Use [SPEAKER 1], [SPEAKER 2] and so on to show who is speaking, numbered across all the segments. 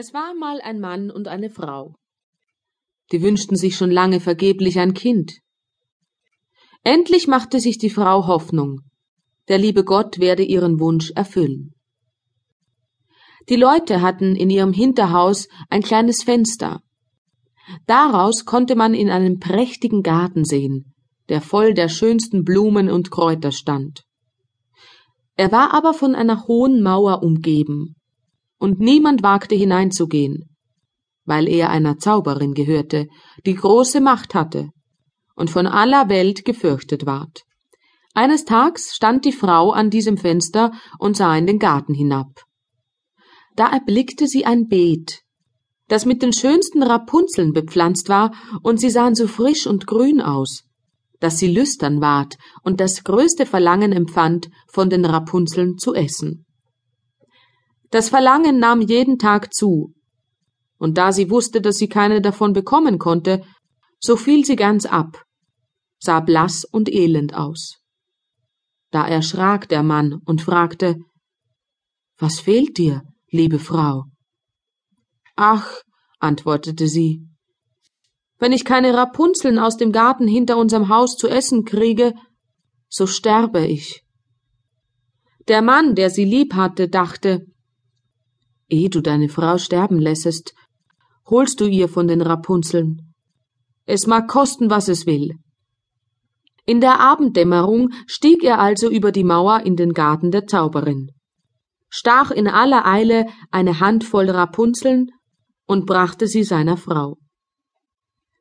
[SPEAKER 1] Es war mal ein Mann und eine Frau. Die wünschten sich schon lange vergeblich ein Kind. Endlich machte sich die Frau Hoffnung, der liebe Gott werde ihren Wunsch erfüllen. Die Leute hatten in ihrem Hinterhaus ein kleines Fenster. Daraus konnte man in einen prächtigen Garten sehen, der voll der schönsten Blumen und Kräuter stand. Er war aber von einer hohen Mauer umgeben, und niemand wagte hineinzugehen, weil er einer Zauberin gehörte, die große Macht hatte und von aller Welt gefürchtet ward. Eines Tags stand die Frau an diesem Fenster und sah in den Garten hinab. Da erblickte sie ein Beet, das mit den schönsten Rapunzeln bepflanzt war, und sie sahen so frisch und grün aus, dass sie lüstern ward und das größte Verlangen empfand, von den Rapunzeln zu essen. Das Verlangen nahm jeden Tag zu, und da sie wusste, dass sie keine davon bekommen konnte, so fiel sie ganz ab, sah blass und elend aus. Da erschrak der Mann und fragte Was fehlt dir, liebe Frau? Ach, antwortete sie, wenn ich keine Rapunzeln aus dem Garten hinter unserem Haus zu essen kriege, so sterbe ich. Der Mann, der sie lieb hatte, dachte, Ehe du deine Frau sterben lässest, holst du ihr von den Rapunzeln. Es mag kosten, was es will. In der Abenddämmerung stieg er also über die Mauer in den Garten der Zauberin, stach in aller Eile eine Handvoll Rapunzeln und brachte sie seiner Frau.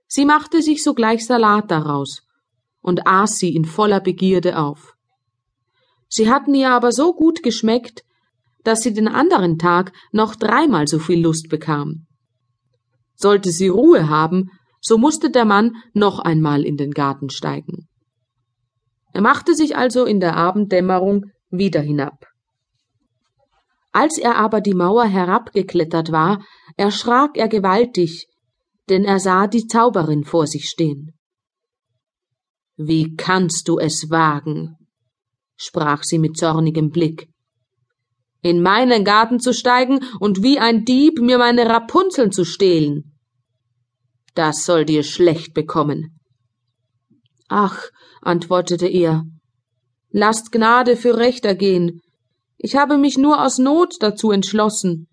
[SPEAKER 1] Sie machte sich sogleich Salat daraus und aß sie in voller Begierde auf. Sie hatten ihr aber so gut geschmeckt, dass sie den anderen Tag noch dreimal so viel Lust bekam. Sollte sie Ruhe haben, so musste der Mann noch einmal in den Garten steigen. Er machte sich also in der Abenddämmerung wieder hinab. Als er aber die Mauer herabgeklettert war, erschrak er gewaltig, denn er sah die Zauberin vor sich stehen. Wie kannst du es wagen? sprach sie mit zornigem Blick in meinen Garten zu steigen und wie ein Dieb mir meine Rapunzeln zu stehlen. Das soll dir schlecht bekommen. Ach, antwortete er, lasst Gnade für Recht ergehen. Ich habe mich nur aus Not dazu entschlossen.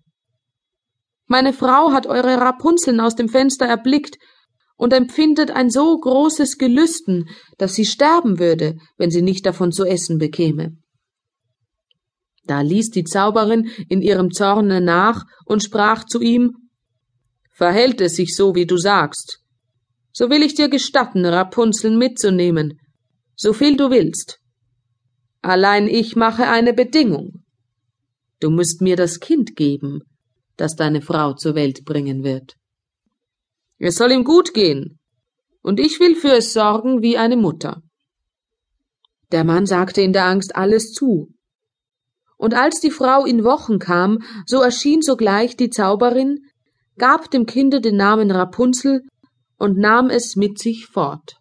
[SPEAKER 1] Meine Frau hat eure Rapunzeln aus dem Fenster erblickt und empfindet ein so großes Gelüsten, dass sie sterben würde, wenn sie nicht davon zu essen bekäme. Da ließ die Zauberin in ihrem Zorne nach und sprach zu ihm Verhält es sich so, wie du sagst, so will ich dir gestatten, Rapunzeln mitzunehmen, so viel du willst. Allein ich mache eine Bedingung. Du musst mir das Kind geben, das deine Frau zur Welt bringen wird. Es soll ihm gut gehen, und ich will für es sorgen wie eine Mutter. Der Mann sagte in der Angst alles zu, und als die Frau in Wochen kam, so erschien sogleich die Zauberin, gab dem Kinde den Namen Rapunzel und nahm es mit sich fort.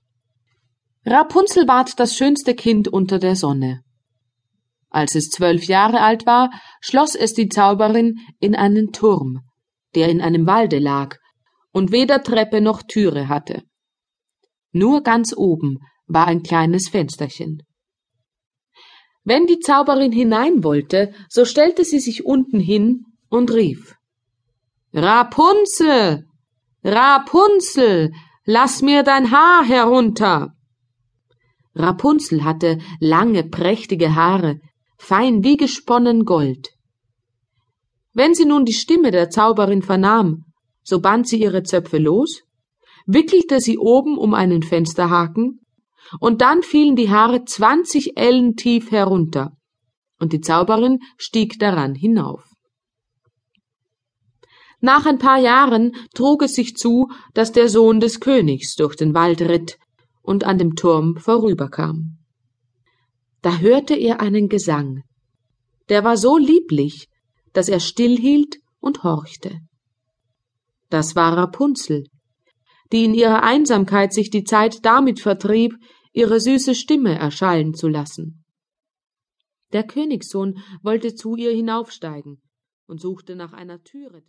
[SPEAKER 1] Rapunzel ward das schönste Kind unter der Sonne. Als es zwölf Jahre alt war, schloss es die Zauberin in einen Turm, der in einem Walde lag und weder Treppe noch Türe hatte. Nur ganz oben war ein kleines Fensterchen. Wenn die Zauberin hinein wollte, so stellte sie sich unten hin und rief Rapunzel. Rapunzel. Lass mir dein Haar herunter. Rapunzel hatte lange, prächtige Haare, fein wie gesponnen Gold. Wenn sie nun die Stimme der Zauberin vernahm, so band sie ihre Zöpfe los, wickelte sie oben um einen Fensterhaken und dann fielen die Haare zwanzig Ellen tief herunter, und die Zauberin stieg daran hinauf. Nach ein paar Jahren trug es sich zu, dass der Sohn des Königs durch den Wald ritt und an dem Turm vorüberkam. Da hörte er einen Gesang. Der war so lieblich, dass er stillhielt und horchte. Das war Rapunzel, die in ihrer Einsamkeit sich die Zeit damit vertrieb, ihre süße Stimme erschallen zu lassen. Der Königssohn wollte zu ihr hinaufsteigen und suchte nach einer Türe